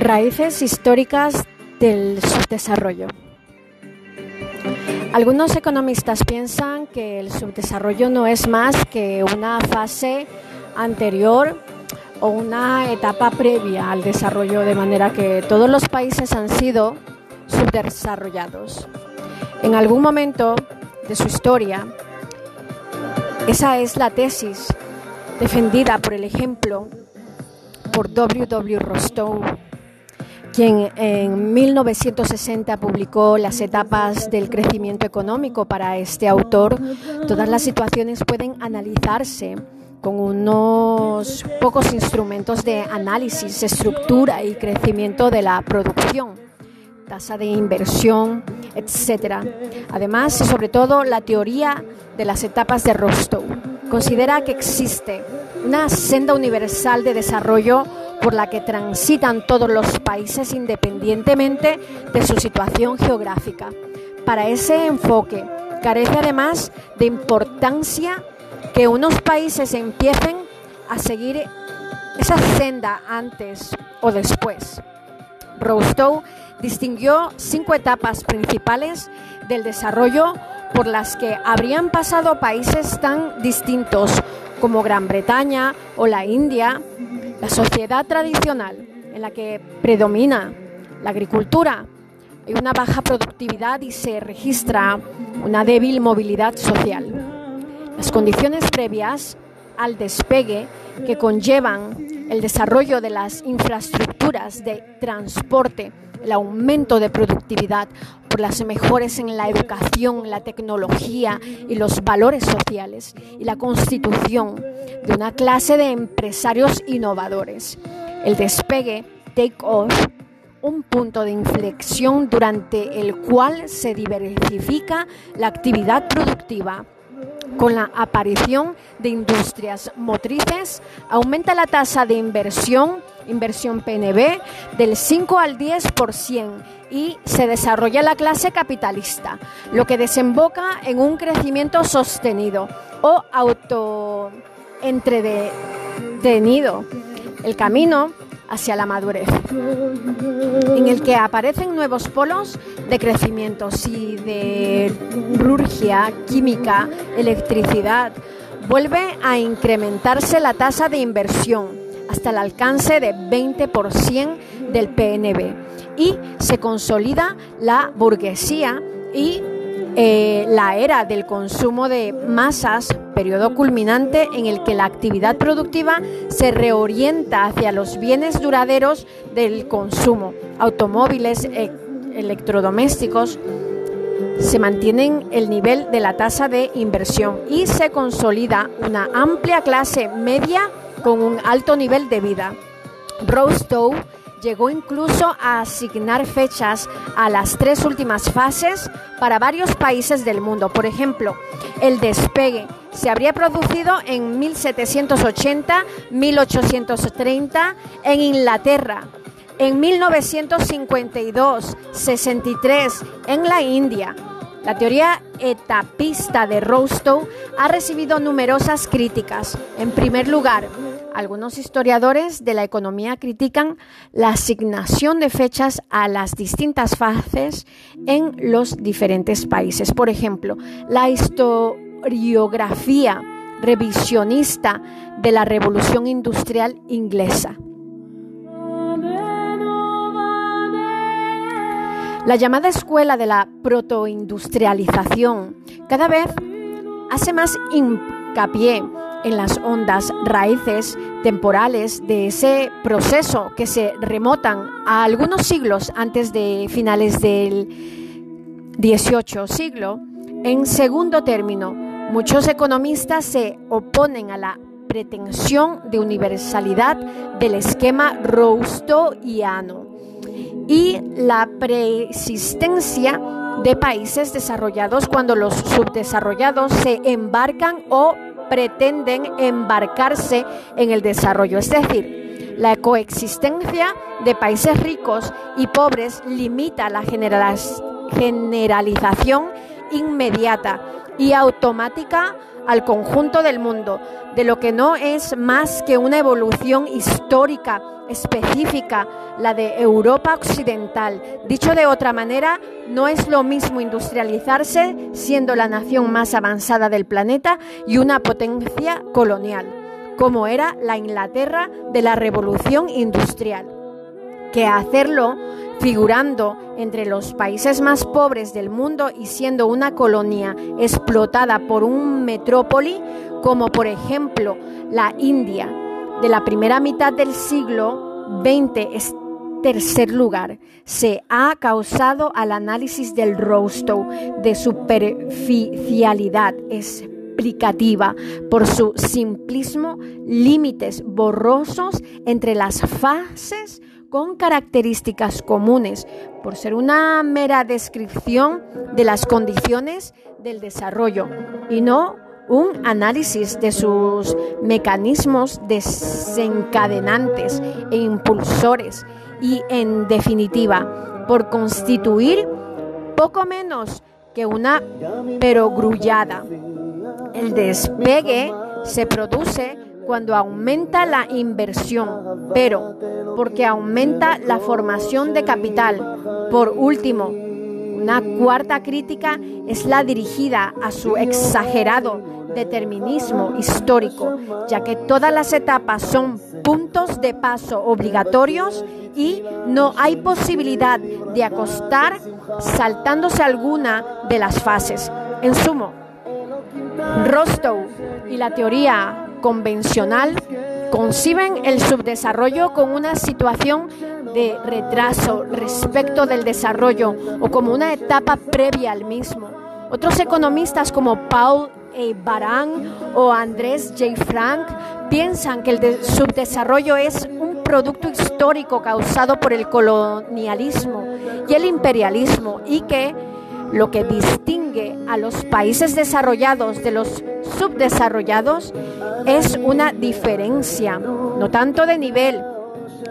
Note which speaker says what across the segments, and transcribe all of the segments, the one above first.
Speaker 1: Raíces históricas del subdesarrollo. Algunos economistas piensan que el subdesarrollo no es más que una fase anterior o una etapa previa al desarrollo, de manera que todos los países han sido subdesarrollados. En algún momento de su historia, esa es la tesis defendida por el ejemplo por W. W. Rostow quien en 1960 publicó Las etapas del crecimiento económico para este autor, todas las situaciones pueden analizarse con unos pocos instrumentos de análisis, estructura y crecimiento de la producción, tasa de inversión, etc. Además, y sobre todo, la teoría de las etapas de Rostow considera que existe una senda universal de desarrollo por la que transitan todos los países independientemente de su situación geográfica. Para ese enfoque carece además de importancia que unos países empiecen a seguir esa senda antes o después. Rostow distinguió cinco etapas principales del desarrollo por las que habrían pasado países tan distintos como Gran Bretaña o la India, la sociedad tradicional en la que predomina la agricultura, hay una baja productividad y se registra una débil movilidad social. Las condiciones previas al despegue que conllevan el desarrollo de las infraestructuras de transporte, el aumento de productividad por las mejores en la educación, la tecnología y los valores sociales y la constitución de una clase de empresarios innovadores. El despegue, take off, un punto de inflexión durante el cual se diversifica la actividad productiva con la aparición de industrias motrices, aumenta la tasa de inversión, inversión PNB, del 5 al 10% y se desarrolla la clase capitalista, lo que desemboca en un crecimiento sostenido o autoentretenido. El camino hacia la madurez, en el que aparecen nuevos polos de crecimiento, siderurgia, química, electricidad. Vuelve a incrementarse la tasa de inversión hasta el alcance de 20% del PNB y se consolida la burguesía y eh, la era del consumo de masas, periodo culminante en el que la actividad productiva se reorienta hacia los bienes duraderos del consumo, automóviles, e, electrodomésticos, se mantienen el nivel de la tasa de inversión y se consolida una amplia clase media con un alto nivel de vida. Rostow Llegó incluso a asignar fechas a las tres últimas fases para varios países del mundo. Por ejemplo, el despegue se habría producido en 1780-1830 en Inglaterra, en 1952-63 en la India. La teoría etapista de Rostow ha recibido numerosas críticas. En primer lugar, algunos historiadores de la economía critican la asignación de fechas a las distintas fases en los diferentes países. Por ejemplo, la historiografía revisionista de la Revolución Industrial Inglesa. La llamada escuela de la protoindustrialización cada vez hace más hincapié en las ondas raíces temporales de ese proceso que se remotan a algunos siglos antes de finales del XVIII siglo. En segundo término, muchos economistas se oponen a la pretensión de universalidad del esquema rostoiano y la persistencia de países desarrollados cuando los subdesarrollados se embarcan o pretenden embarcarse en el desarrollo. Es decir, la coexistencia de países ricos y pobres limita la generalización inmediata y automática al conjunto del mundo, de lo que no es más que una evolución histórica específica, la de Europa Occidental. Dicho de otra manera, no es lo mismo industrializarse siendo la nación más avanzada del planeta y una potencia colonial, como era la Inglaterra de la Revolución Industrial, que hacerlo figurando entre los países más pobres del mundo y siendo una colonia explotada por un metrópoli como por ejemplo la India de la primera mitad del siglo XX es tercer lugar. Se ha causado al análisis del Rostow de superficialidad explicativa por su simplismo, límites borrosos entre las fases con características comunes, por ser una mera descripción de las condiciones del desarrollo y no un análisis de sus mecanismos desencadenantes e impulsores y, en definitiva, por constituir poco menos que una perogrullada. El despegue se produce cuando aumenta la inversión, pero porque aumenta la formación de capital. Por último, una cuarta crítica es la dirigida a su exagerado determinismo histórico, ya que todas las etapas son puntos de paso obligatorios y no hay posibilidad de acostar saltándose alguna de las fases. En sumo, Rostow y la teoría convencional conciben el subdesarrollo como una situación de retraso respecto del desarrollo o como una etapa previa al mismo. Otros economistas como Paul E. Baran o Andrés J. Frank piensan que el subdesarrollo es un producto histórico causado por el colonialismo y el imperialismo y que lo que distingue a los países desarrollados de los subdesarrollados es una diferencia, no tanto de nivel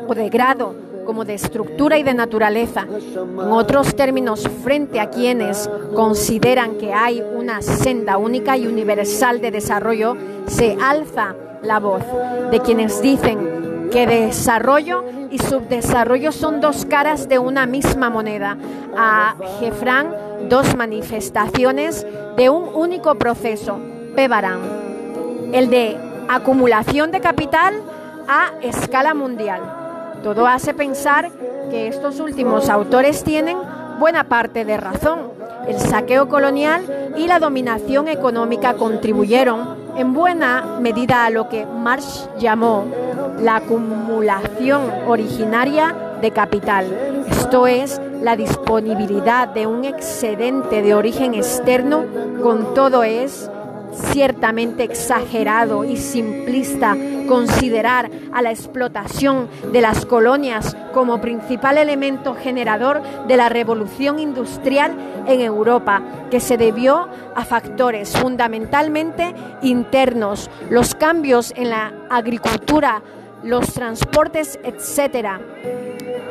Speaker 1: o de grado, como de estructura y de naturaleza. En otros términos, frente a quienes consideran que hay una senda única y universal de desarrollo, se alza la voz de quienes dicen que desarrollo y subdesarrollo son dos caras de una misma moneda. A Jefran, dos manifestaciones de un único proceso, Pebarán, el de acumulación de capital a escala mundial. Todo hace pensar que estos últimos autores tienen buena parte de razón. El saqueo colonial y la dominación económica contribuyeron en buena medida a lo que Marx llamó la acumulación originaria de capital, esto es, la disponibilidad de un excedente de origen externo, con todo es ciertamente exagerado y simplista considerar a la explotación de las colonias como principal elemento generador de la revolución industrial en Europa, que se debió a factores fundamentalmente internos, los cambios en la agricultura, los transportes, etcétera.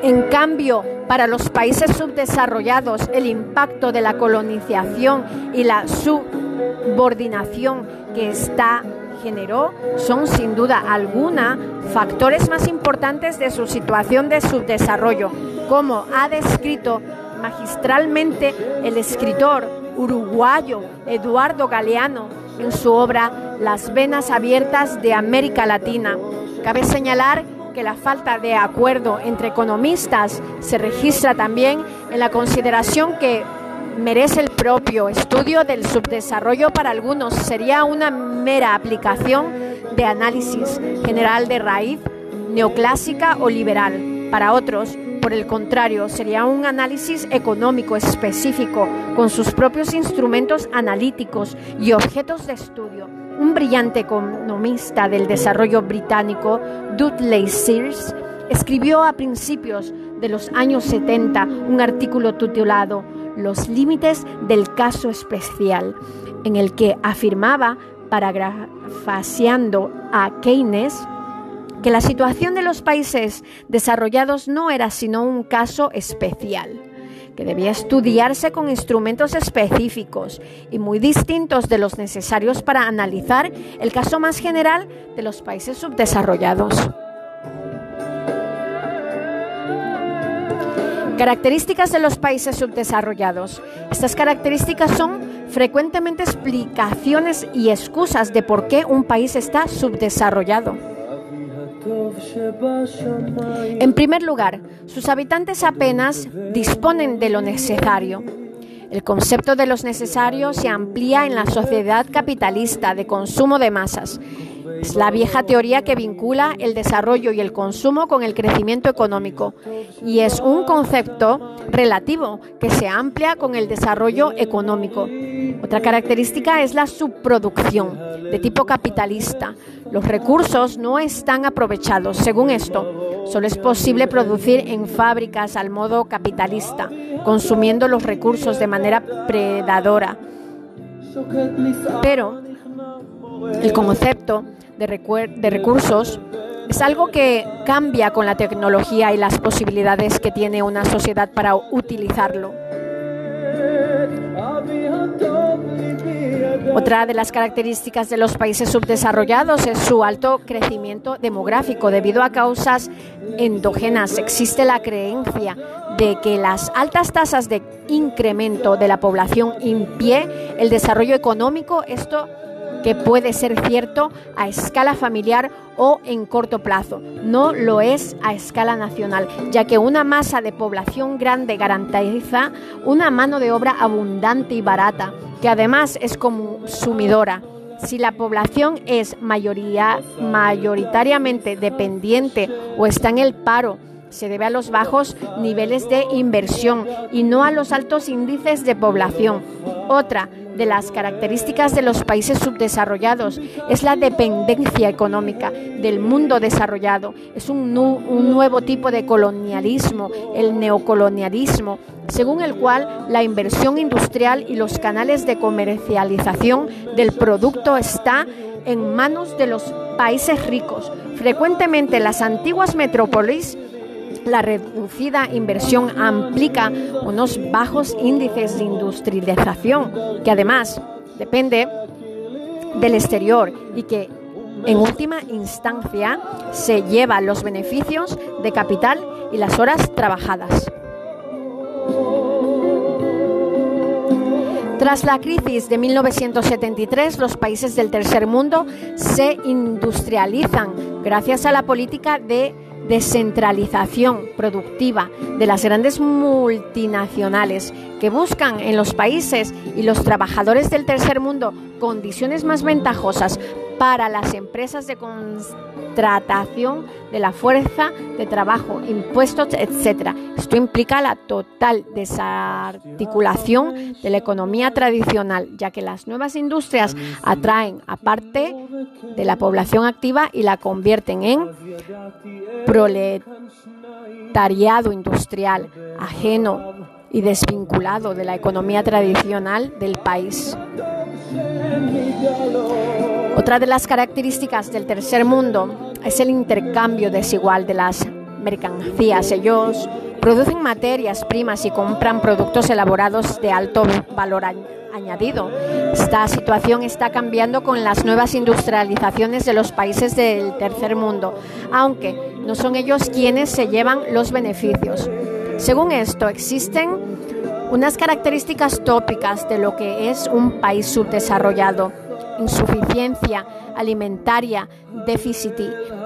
Speaker 1: En cambio, para los países subdesarrollados, el impacto de la colonización y la subordinación que esta generó son sin duda alguna factores más importantes de su situación de subdesarrollo, como ha descrito magistralmente el escritor uruguayo Eduardo Galeano en su obra Las venas abiertas de América Latina. Cabe señalar que la falta de acuerdo entre economistas se registra también en la consideración que merece el propio estudio del subdesarrollo para algunos. Sería una mera aplicación de análisis general de raíz, neoclásica o liberal. Para otros, por el contrario, sería un análisis económico específico con sus propios instrumentos analíticos y objetos de estudio un brillante economista del desarrollo británico, Dudley Sears, escribió a principios de los años 70 un artículo titulado Los límites del caso especial, en el que afirmaba, paragrafaseando a Keynes, que la situación de los países desarrollados no era sino un caso especial que debía estudiarse con instrumentos específicos y muy distintos de los necesarios para analizar el caso más general de los países subdesarrollados. Características de los países subdesarrollados. Estas características son frecuentemente explicaciones y excusas de por qué un país está subdesarrollado. En primer lugar, sus habitantes apenas disponen de lo necesario. El concepto de los necesarios se amplía en la sociedad capitalista de consumo de masas es la vieja teoría que vincula el desarrollo y el consumo con el crecimiento económico y es un concepto relativo que se amplia con el desarrollo económico. Otra característica es la subproducción de tipo capitalista. Los recursos no están aprovechados. Según esto, solo es posible producir en fábricas al modo capitalista, consumiendo los recursos de manera predadora. Pero el concepto de, recursos es algo que cambia con la tecnología y las posibilidades que tiene una sociedad para utilizarlo. Otra de las características de los países subdesarrollados es su alto crecimiento demográfico. Debido a causas endógenas, existe la creencia de que las altas tasas de incremento de la población impide el desarrollo económico. Esto que puede ser cierto a escala familiar o en corto plazo. No lo es a escala nacional, ya que una masa de población grande garantiza una mano de obra abundante y barata, que además es consumidora. Si la población es mayoría, mayoritariamente dependiente o está en el paro, se debe a los bajos niveles de inversión y no a los altos índices de población. Otra de las características de los países subdesarrollados es la dependencia económica del mundo desarrollado. Es un, un, nuevo tipo de colonialismo, el neocolonialismo, según el cual la inversión industrial y los canales de comercialización del producto está en manos de los países ricos. Frecuentemente las antiguas metrópolis la reducida inversión implica unos bajos índices de industrialización, que además depende del exterior y que en última instancia se lleva los beneficios de capital y las horas trabajadas. Tras la crisis de 1973, los países del tercer mundo se industrializan gracias a la política de descentralización productiva de las grandes multinacionales que buscan en los países y los trabajadores del tercer mundo condiciones más ventajosas para las empresas de contratación de la fuerza de trabajo, impuestos, etc. Esto implica la total desarticulación de la economía tradicional, ya que las nuevas industrias atraen a parte de la población activa y la convierten en proletariado industrial ajeno y desvinculado de la economía tradicional del país. Otra de las características del tercer mundo es el intercambio desigual de las mercancías. Ellos producen materias primas y compran productos elaborados de alto valor añadido. Esta situación está cambiando con las nuevas industrializaciones de los países del tercer mundo, aunque no son ellos quienes se llevan los beneficios. Según esto, existen unas características tópicas de lo que es un país subdesarrollado. Insuficiencia alimentaria, déficit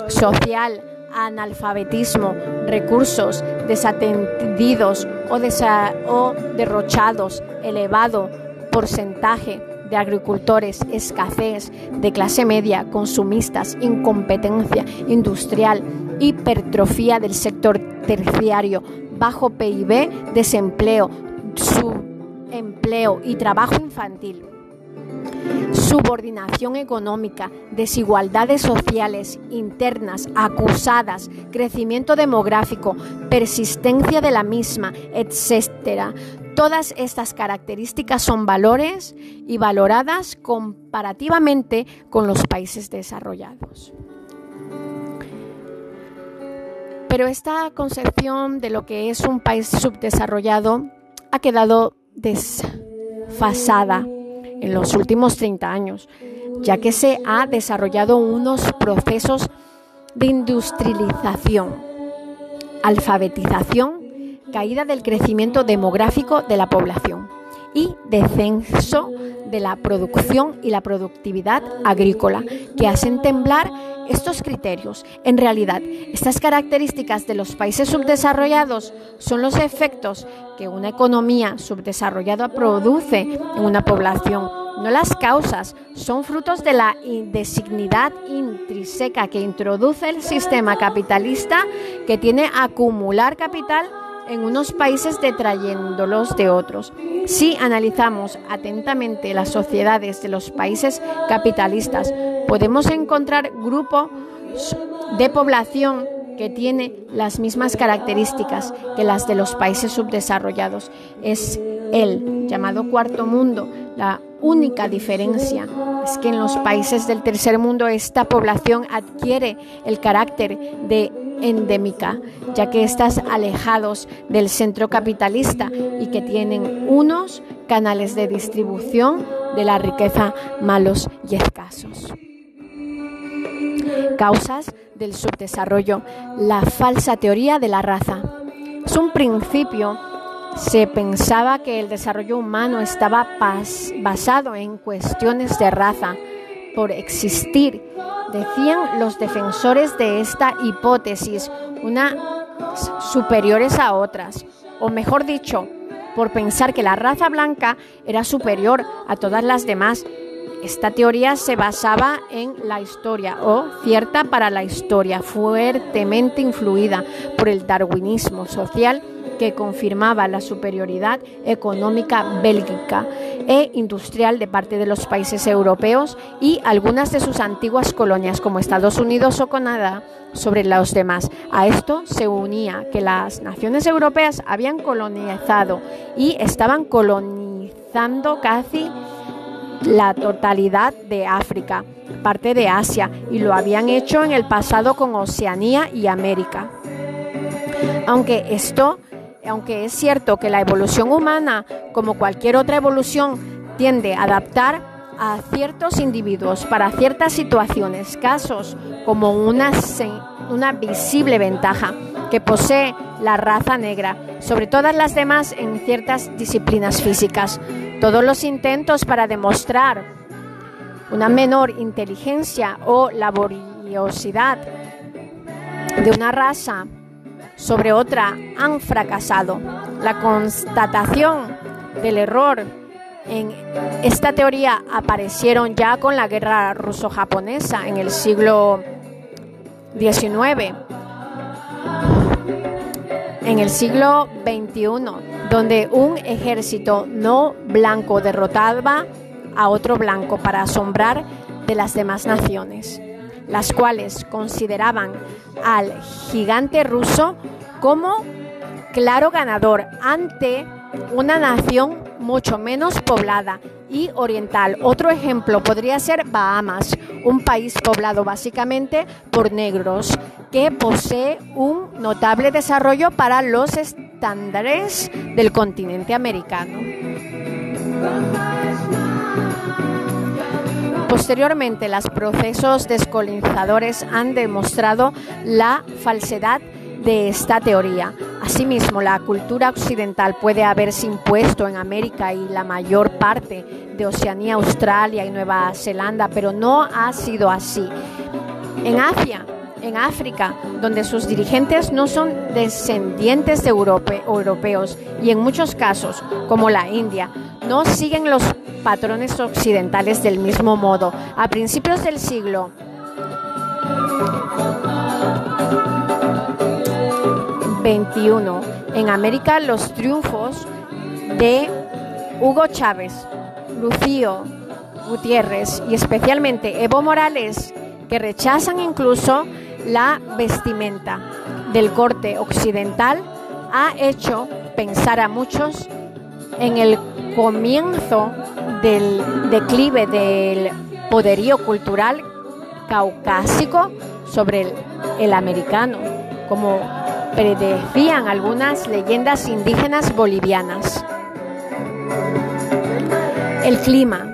Speaker 1: social, analfabetismo, recursos desatendidos o, derrochados, elevado porcentaje de agricultores, escasez de clase media, consumistas, incompetencia industrial, hipertrofia del sector terciario, bajo PIB, desempleo, subempleo y trabajo infantil. Subordinación económica, desigualdades sociales internas acusadas, crecimiento demográfico, persistencia de la misma, etc. Todas estas características son valores y valoradas comparativamente con los países desarrollados. Pero esta concepción de lo que es un país subdesarrollado ha quedado desfasada en los últimos 30 años, ya que se ha desarrollado unos procesos de industrialización, alfabetización, caída del crecimiento demográfico de la población y descenso de la producción y la productividad agrícola, que hacen temblar estos criterios. En realidad, estas características de los países subdesarrollados son los efectos que una economía subdesarrollada produce en una población, no las causas, son frutos de la indesignidad intrínseca que introduce el sistema capitalista que tiene acumular capital en unos países detrayéndolos de otros. Si analizamos atentamente las sociedades de los países capitalistas, podemos encontrar grupos de población que tiene las mismas características que las de los países subdesarrollados. Es el llamado cuarto mundo. La única diferencia es que en los países del tercer mundo esta población adquiere el carácter de endémica, ya que están alejados del centro capitalista y que tienen unos canales de distribución de la riqueza malos y escasos. Causas del subdesarrollo. La falsa teoría de la raza. Es un principio se pensaba que el desarrollo humano estaba basado en cuestiones de raza por existir decían los defensores de esta hipótesis, unas superiores a otras, o mejor dicho, por pensar que la raza blanca era superior a todas las demás. Esta teoría se basaba en la historia o cierta para la historia, fuertemente influida por el darwinismo social que confirmaba la superioridad económica bélgica e industrial de parte de los países europeos y algunas de sus antiguas colonias como Estados Unidos o Canadá sobre los demás. A esto se unía que las naciones europeas habían colonizado y estaban colonizando casi la totalidad de África, parte de Asia, y lo habían hecho en el pasado con Oceanía y América. Aunque esto aunque es cierto que la evolución humana, como cualquier otra evolución, tiende a adaptar a ciertos individuos para ciertas situaciones, casos como una, visible ventaja que posee la raza negra sobre todas las demás en ciertas disciplinas físicas. Todos los intentos para demostrar una menor inteligencia o laboriosidad de una raza sobre otra han fracasado. La constatación del error en esta teoría aparecieron ya con la guerra ruso-japonesa en el siglo XIX. En el siglo XXI, donde un ejército no blanco derrotaba a otro blanco para asombrar de las demás naciones las cuales consideraban al gigante ruso como claro ganador ante una nación mucho menos poblada y oriental. Otro ejemplo podría ser Bahamas, un país poblado básicamente por negros que posee un notable desarrollo para los estándares del continente americano. Posteriormente, los procesos descolonizadores han demostrado la falsedad de esta teoría. Asimismo, la cultura occidental puede haberse impuesto en América y la mayor parte de Oceanía, Australia y Nueva Zelanda, pero no ha sido así. En Asia, en África, donde sus dirigentes no son descendientes de europeos y en muchos casos, como la India, no siguen los patrones occidentales del mismo modo. A principios del siglo XXI, en América, los triunfos de Hugo Chávez, Lucío Gutiérrez y especialmente Evo Morales, que rechazan incluso la vestimenta del corte occidental, ha hecho pensar a muchos en el comienzo del declive del poderío cultural caucásico sobre el, americano, como predecían algunas leyendas indígenas bolivianas. El clima.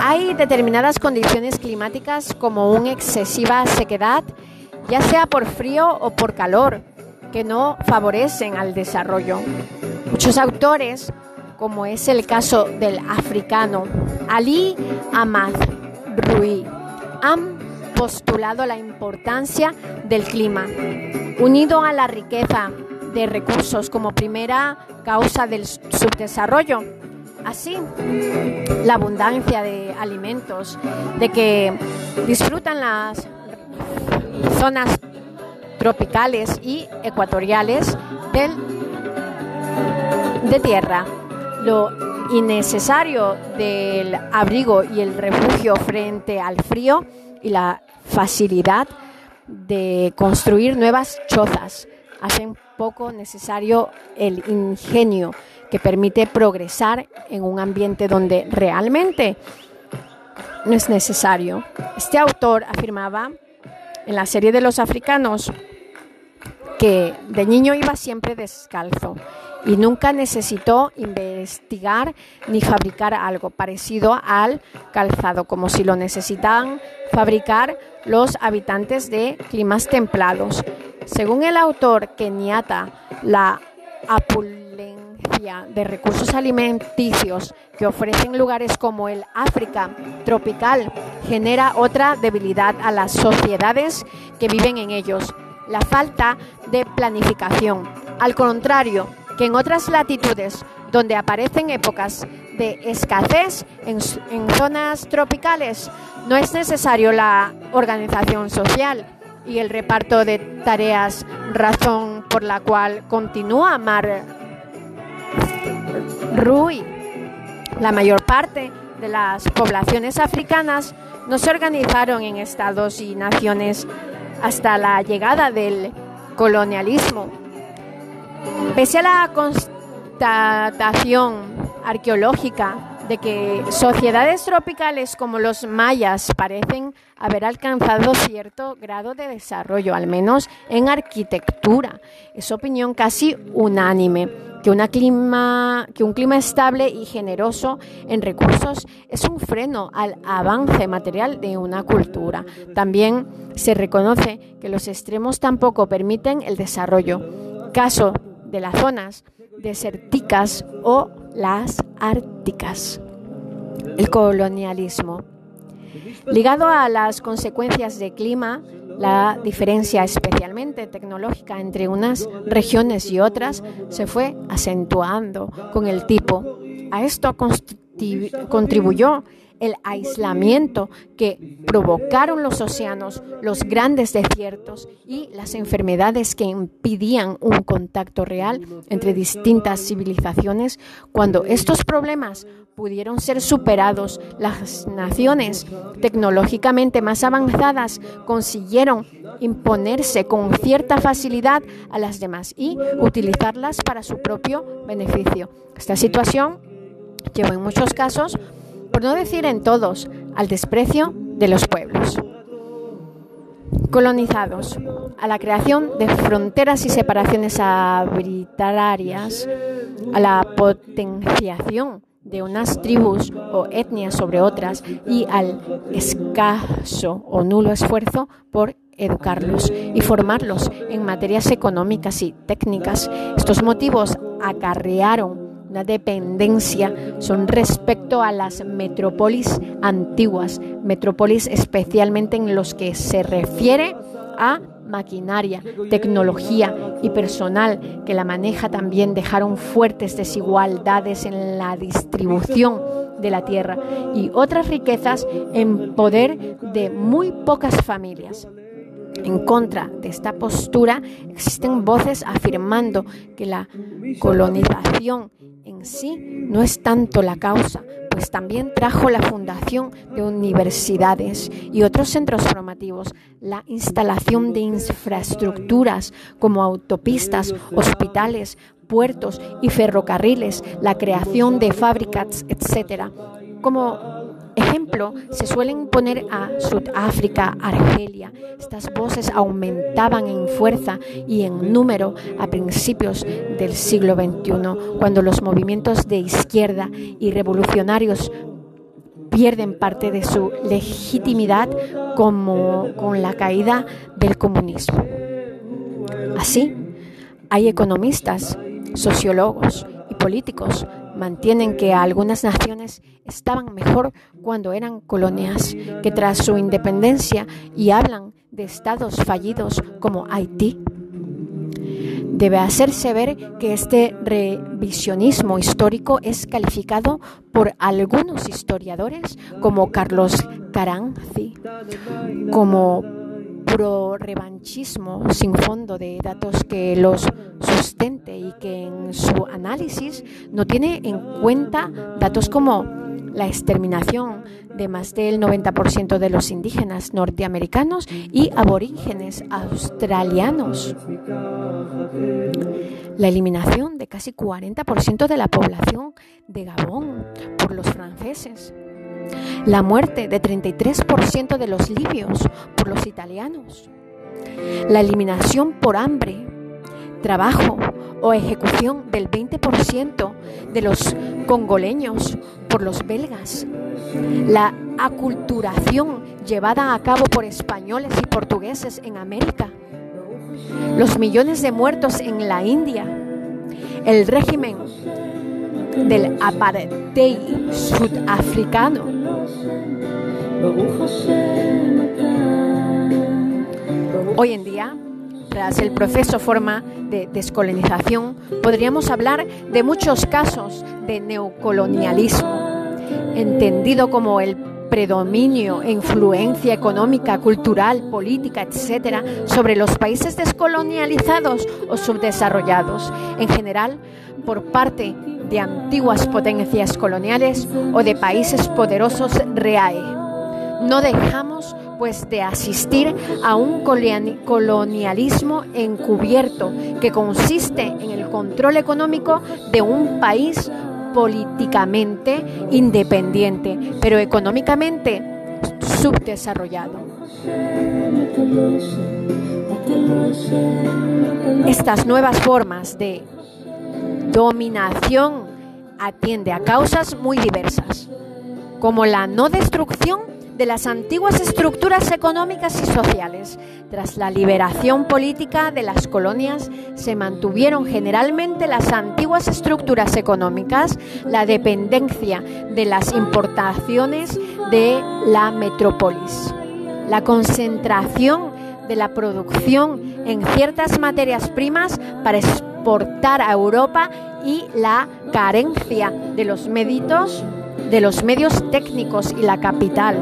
Speaker 1: Hay determinadas condiciones climáticas como una excesiva sequedad, ya sea por frío o por calor, que no favorecen al desarrollo. Muchos autores, como es el caso del africano Ali Ahmad Rui, han postulado la importancia del clima, unido a la riqueza de recursos como primera causa del subdesarrollo. Así, la abundancia de alimentos, de que disfrutan las zonas tropicales y ecuatoriales del, de tierra. Lo innecesario del abrigo y el refugio frente al frío y la facilidad de construir nuevas chozas hacen poco necesario el ingenio que permite progresar en un ambiente donde realmente no es necesario. Este autor afirmaba en la serie de los africanos que de niño iba siempre descalzo y nunca necesitó investigar ni fabricar algo parecido al calzado, como si lo necesitaban fabricar los habitantes de climas templados. Según el autor keniata, la de recursos alimenticios que ofrecen lugares como el África tropical genera otra debilidad a las sociedades que viven en ellos, la falta de planificación. Al contrario, que en otras latitudes donde aparecen épocas de escasez en, zonas tropicales, no es necesario la organización social y el reparto de tareas, razón por la cual continúa Mar Rui. La mayor parte de las poblaciones africanas no se organizaron en estados y naciones hasta la llegada del colonialismo Pese a la constatación arqueológica de que sociedades tropicales como los mayas parecen haber alcanzado cierto grado de desarrollo, al menos en arquitectura. Es opinión casi unánime que, una clima, que un clima estable y generoso en recursos es un freno al avance material de una cultura. También se reconoce que los extremos tampoco permiten el desarrollo. Caso de las zonas desérticas o las árticas. El colonialismo. Ligado a las consecuencias de clima, la diferencia especialmente tecnológica entre unas regiones y otras se fue acentuando con el tipo. A esto contribuyó el aislamiento que provocaron los océanos, los grandes desiertos y las enfermedades que impidían un contacto real entre distintas civilizaciones. Cuando estos problemas pudieron ser superados, las naciones tecnológicamente más avanzadas consiguieron imponerse con cierta facilidad a las demás y utilizarlas para su propio beneficio. Esta situación llevó en muchos casos por no decir en todos, al desprecio de los pueblos. Colonizados, a la creación de fronteras y separaciones arbitrarias, a la potenciación de unas tribus o etnias sobre otras y al escaso o nulo esfuerzo por educarlos y formarlos en materias económicas y técnicas. Estos motivos acarrearon una dependencia son respecto a las metrópolis antiguas, metrópolis especialmente en los que se refiere a maquinaria, tecnología y personal que la maneja también dejaron fuertes desigualdades en la distribución de la tierra y otras riquezas en poder de muy pocas familias. En contra de esta postura existen voces afirmando que la colonización en sí no es tanto la causa, pues también trajo la fundación de universidades y otros centros formativos, la instalación de infraestructuras como autopistas, hospitales, puertos y ferrocarriles, la creación de fábricas, etc. Como ejemplo, se suelen poner a Sudáfrica, Argelia. Estas voces aumentaban en fuerza y en número a principios del siglo XXI, cuando los movimientos de izquierda y revolucionarios pierden parte de su legitimidad como con la caída del comunismo. Así, hay economistas, sociólogos y políticos mantienen que algunas naciones estaban mejor cuando eran colonias que tras su independencia y hablan de estados fallidos como Haití. Debe hacerse ver que este revisionismo histórico es calificado por algunos historiadores como Carlos Caranzi como pro-revanchismo sin fondo de datos que los sustente y que en su análisis no tiene en cuenta datos como la exterminación de más del 90% de los indígenas norteamericanos y aborígenes australianos, la eliminación de casi 40% de la población de Gabón por los franceses, la muerte de 33% de los libios por los italianos, la eliminación por hambre, trabajo o ejecución del 20% de los congoleños por los belgas, la aculturación llevada a cabo por españoles y portugueses en América, los millones de muertos en la India, el régimen del apartheid sudafricano. Hoy en día, tras el proceso forma de descolonización, podríamos hablar de muchos casos de neocolonialismo, entendido como el predominio e influencia económica, cultural, política, etcétera, sobre los países descolonializados o subdesarrollados, en general por parte de antiguas potencias coloniales o de países poderosos REAE. No dejamos pues de asistir a un colonialismo encubierto que consiste en el control económico de un país políticamente independiente, pero económicamente subdesarrollado. Estas nuevas formas de dominación atiende a causas muy diversas, como la no destrucción de las antiguas estructuras económicas y sociales. Tras la liberación política de las colonias, se mantuvieron generalmente las antiguas estructuras económicas, la dependencia de las importaciones de la metrópolis, la concentración de la producción en ciertas materias primas para a Europa y la carencia de los médicos de los medios técnicos y la capital.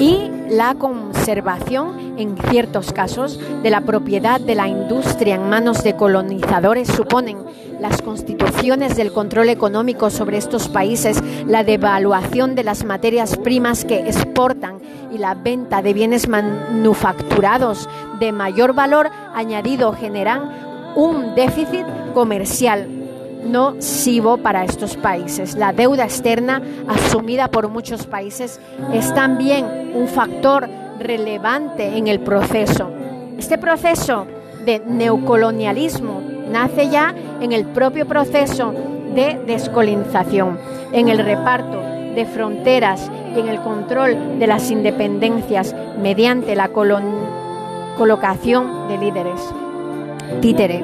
Speaker 1: Y la conservación, en ciertos casos, de la propiedad de la industria en manos de colonizadores suponen las constituciones del control económico sobre estos países, la devaluación de las materias primas que exportan y la venta de bienes manufacturados de mayor valor añadido generan un déficit comercial nocivo para estos países. La deuda externa asumida por muchos países es también un factor relevante en el proceso. Este proceso de neocolonialismo nace ya en el propio proceso de descolonización, en el reparto de fronteras y en el control de las independencias mediante la colocación de líderes. Títere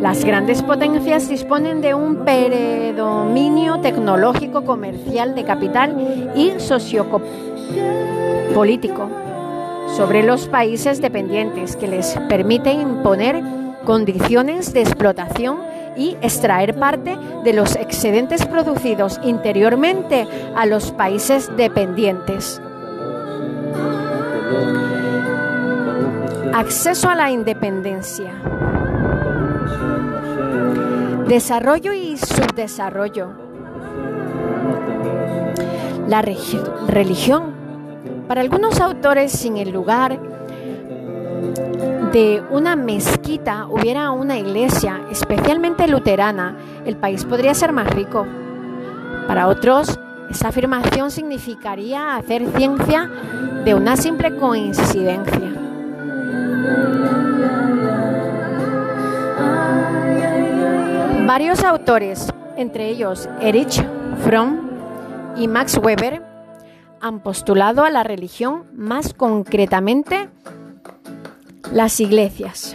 Speaker 1: las grandes potencias disponen de un predominio tecnológico, comercial, de capital y sociopolítico sobre los países dependientes que les permite imponer condiciones de explotación y extraer parte de los excedentes producidos interiormente a los países dependientes. Acceso a la independencia. Desarrollo y subdesarrollo. La religión. Para algunos autores, sin el lugar de una mezquita hubiera una iglesia, especialmente luterana, el país podría ser más rico. Para otros, Esa afirmación significaría hacer ciencia de una simple coincidencia. Varios autores, entre ellos Erich Fromm y Max Weber, han postulado a la religión, más concretamente las iglesias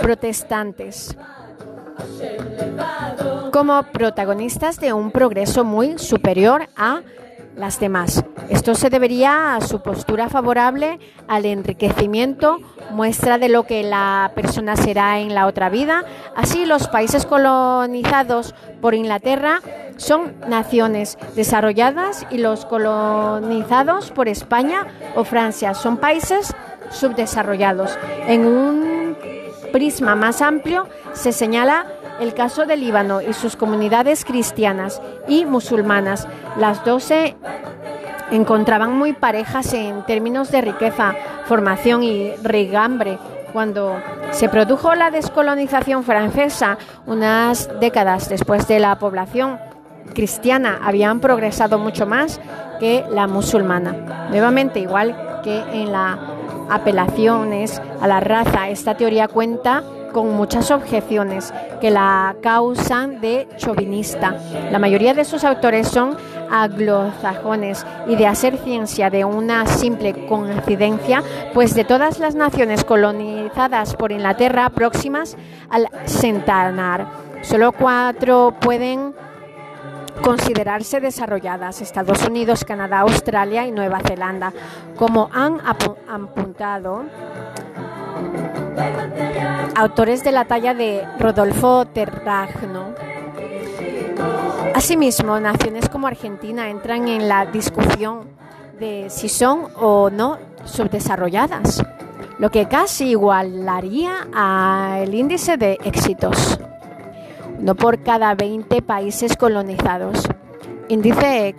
Speaker 1: protestantes, como protagonistas de un progreso muy superior a las demás. Esto se debería a su postura favorable al enriquecimiento, muestra de lo que la persona será en la otra vida. Así, los países colonizados por Inglaterra son naciones desarrolladas y los colonizados por España o Francia son países subdesarrollados. En un prisma más amplio se señala el caso del Líbano y sus comunidades cristianas y musulmanas. Las dos se encontraban muy parejas en términos de riqueza, formación y regambre. Cuando se produjo la descolonización francesa, unas décadas después de la población cristiana habían progresado mucho más que la musulmana. Nuevamente, igual que en las apelaciones a la raza, esta teoría cuenta con muchas objeciones que la causan de chauvinista. La mayoría de sus autores son anglosajones y de hacer ciencia de una simple coincidencia, pues de todas las naciones colonizadas por Inglaterra próximas al centenar, solo cuatro pueden considerarse desarrolladas, Estados Unidos, Canadá, Australia y Nueva Zelanda, como han apuntado autores de la talla de Rodolfo Terragno. Asimismo, naciones como Argentina entran en la discusión de si son o no subdesarrolladas, lo que casi igualaría al índice de éxitos, no por cada 20 países colonizados. Índice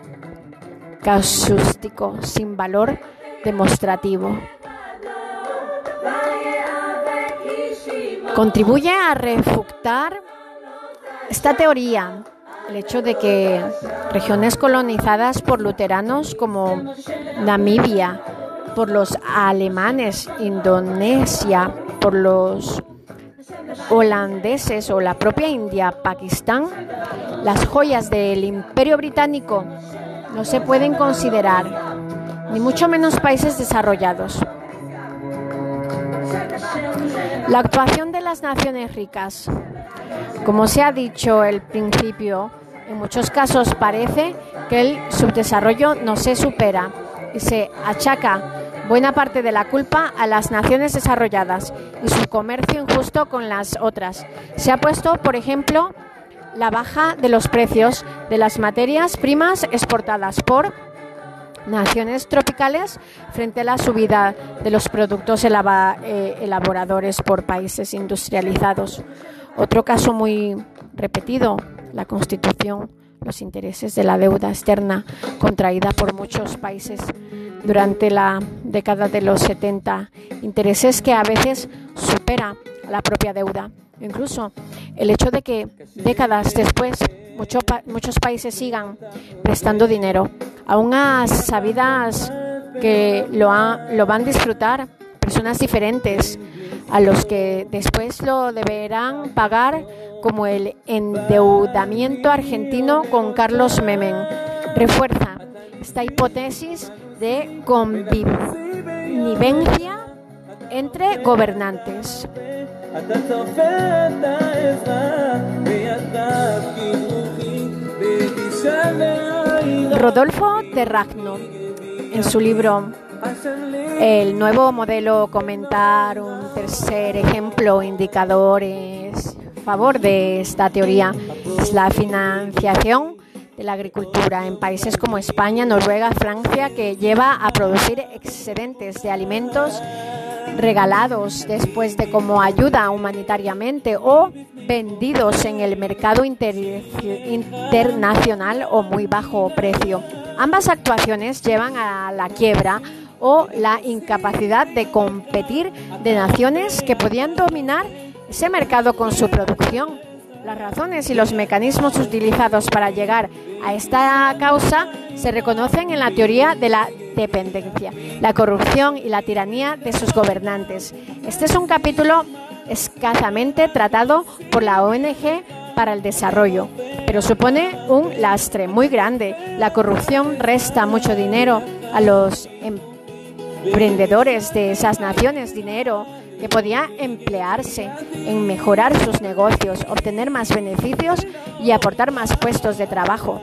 Speaker 1: casústico sin valor demostrativo. Contribuye a refutar esta teoría el hecho de que regiones colonizadas por luteranos como Namibia, por los alemanes, Indonesia, por los holandeses o la propia India, Pakistán, las joyas del imperio británico no se pueden considerar, ni mucho menos países desarrollados. La actuación de las naciones ricas. Como se ha dicho al principio, en muchos casos parece que el subdesarrollo no se supera y se achaca buena parte de la culpa a las naciones desarrolladas y su comercio injusto con las otras. Se ha puesto, por ejemplo, la baja de los precios de las materias primas exportadas por naciones tropicales frente a la subida de los productos eh, elaboradores por países industrializados. Otro caso muy repetido, la Constitución, los intereses de la deuda externa contraída por muchos países durante la década de los 70, intereses que a veces supera la propia deuda. Incluso el hecho de que décadas después muchos países sigan prestando dinero, aún a sabidas que lo, lo van a disfrutar personas diferentes, a los que después lo deberán pagar como el endeudamiento argentino con Carlos Menem. Refuerza esta hipótesis de convivencia entre gobernantes. Rodolfo Terragno, en su libro El nuevo modelo comentar un tercer ejemplo indicador es favor de esta teoría es la financiación de la agricultura en países como España, Noruega, Francia, que lleva a producir excedentes de alimentos regalados después de como ayuda humanitariamente o vendidos en el mercado internacional o muy bajo precio. Ambas actuaciones llevan a la quiebra o la incapacidad de competir de naciones que podían dominar ese mercado con su producción. Las razones y los mecanismos utilizados para llegar a esta causa se reconocen en la teoría de la dependencia, la corrupción y la tiranía de sus gobernantes. Este es un capítulo escasamente tratado por la ONG para el desarrollo, pero supone un lastre muy grande. La corrupción resta mucho dinero a los emprendedores de esas naciones, dinero que podía emplearse en mejorar sus negocios, obtener más beneficios y aportar más puestos de trabajo.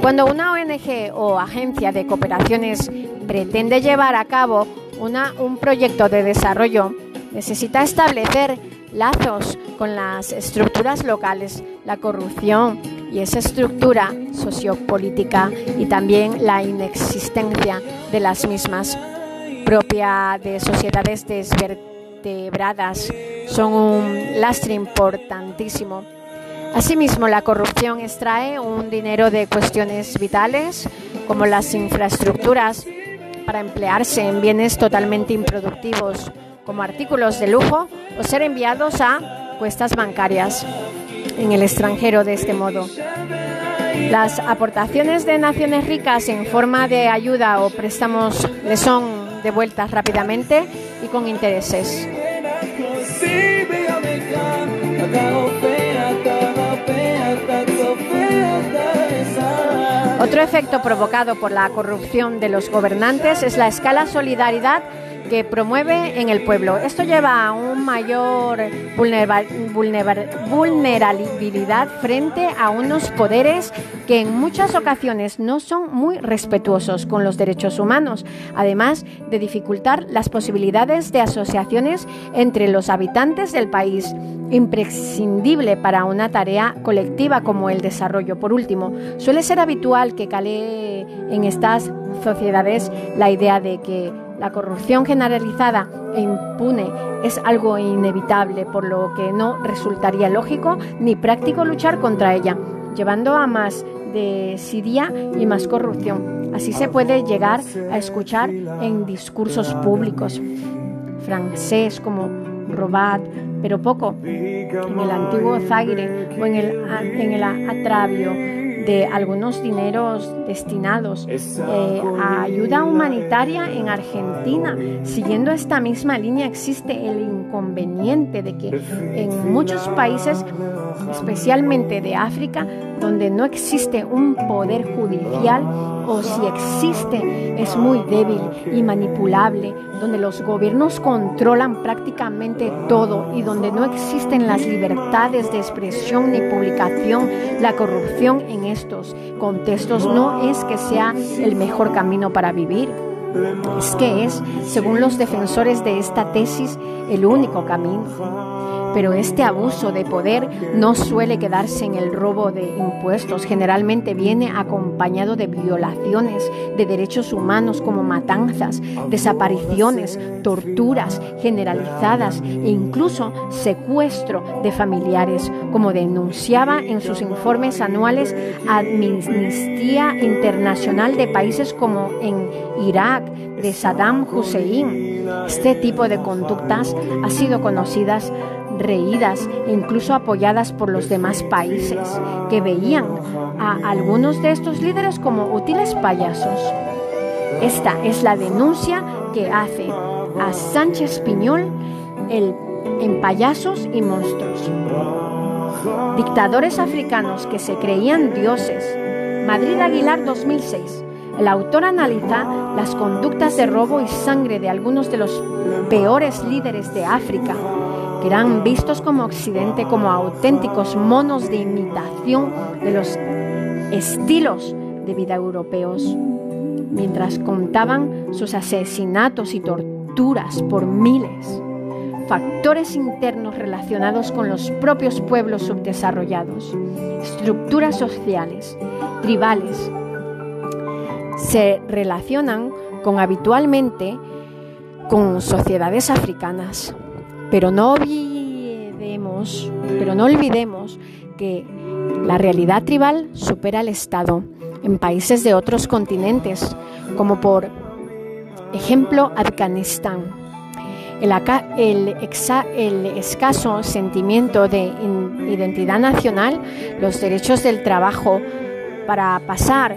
Speaker 1: Cuando una ONG o agencia de cooperaciones pretende llevar a cabo una, un proyecto de desarrollo, necesita establecer lazos con las estructuras locales, la corrupción y esa estructura sociopolítica y también la inexistencia de las mismas propia de sociedades desvertebradas son un lastre importantísimo. Asimismo, la corrupción extrae un dinero de cuestiones vitales como las infraestructuras para emplearse en bienes totalmente improductivos como artículos de lujo o ser enviados a cuestas bancarias en el extranjero de este modo. Las aportaciones de naciones ricas en forma de ayuda o préstamos le son devueltas rápidamente y con intereses. Otro efecto provocado por la corrupción de los gobernantes es la escala solidaridad que promueve en el pueblo. Esto lleva a un mayor vulnerabilidad frente a unos poderes que en muchas ocasiones no son muy respetuosos con los derechos humanos, además de dificultar las posibilidades de asociaciones entre los habitantes del país, imprescindible para una tarea colectiva como el desarrollo. Por último, suele ser habitual que cale en estas sociedades la idea de que la corrupción generalizada e impune es algo inevitable, por lo que no resultaría lógico ni práctico luchar contra ella, llevando a más desidia y más corrupción. Así se puede llegar a escuchar en discursos públicos francés como Robat, pero poco en el antiguo Zaire o en el, en el Atravio de algunos dineros destinados eh, a ayuda humanitaria en Argentina. Siguiendo esta misma línea existe el inconveniente de que en muchos países, especialmente de África, donde no existe un poder judicial o si existe es muy débil y manipulable, donde los gobiernos controlan prácticamente todo y donde no existen las libertades de expresión ni publicación, la corrupción en estos contextos no es que sea el mejor camino para vivir. Es que es, según los defensores de esta tesis, el único camino. Pero este abuso de poder no suele quedarse en el robo de impuestos, generalmente viene acompañado de violaciones de derechos humanos como matanzas, desapariciones, torturas generalizadas e incluso secuestro de familiares, como denunciaba en sus informes anuales Amnistía Internacional de países como en Irak, de Saddam Hussein. Este tipo de conductas ha sido conocidas reídas e incluso apoyadas por los demás países, que veían a algunos de estos líderes como útiles payasos. Esta es la denuncia que hace a Sánchez Piñol el, en Payasos y Monstruos. Dictadores africanos que se creían dioses. Madrid Aguilar 2006. El autor analiza las conductas de robo y sangre de algunos de los peores líderes de África que eran vistos como Occidente como auténticos monos de imitación de los estilos de vida europeos, mientras contaban sus asesinatos y torturas por miles, factores internos relacionados con los propios pueblos subdesarrollados, estructuras sociales, tribales, se relacionan con habitualmente con sociedades africanas. Pero no olvidemos, que la realidad tribal supera al Estado en países de otros continentes, como por ejemplo Afganistán. el, el, escaso sentimiento de identidad nacional, los derechos del trabajo para pasar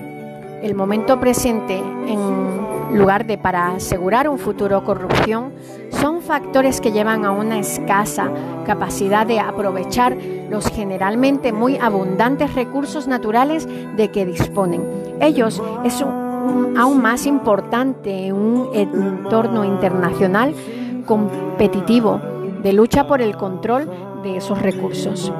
Speaker 1: el momento presente en lugar de para asegurar un futuro corrupción, son factores que llevan a una escasa capacidad de aprovechar los generalmente muy abundantes recursos naturales de que disponen. Ellos es aún más importante en un entorno internacional competitivo de lucha por el control de esos recursos.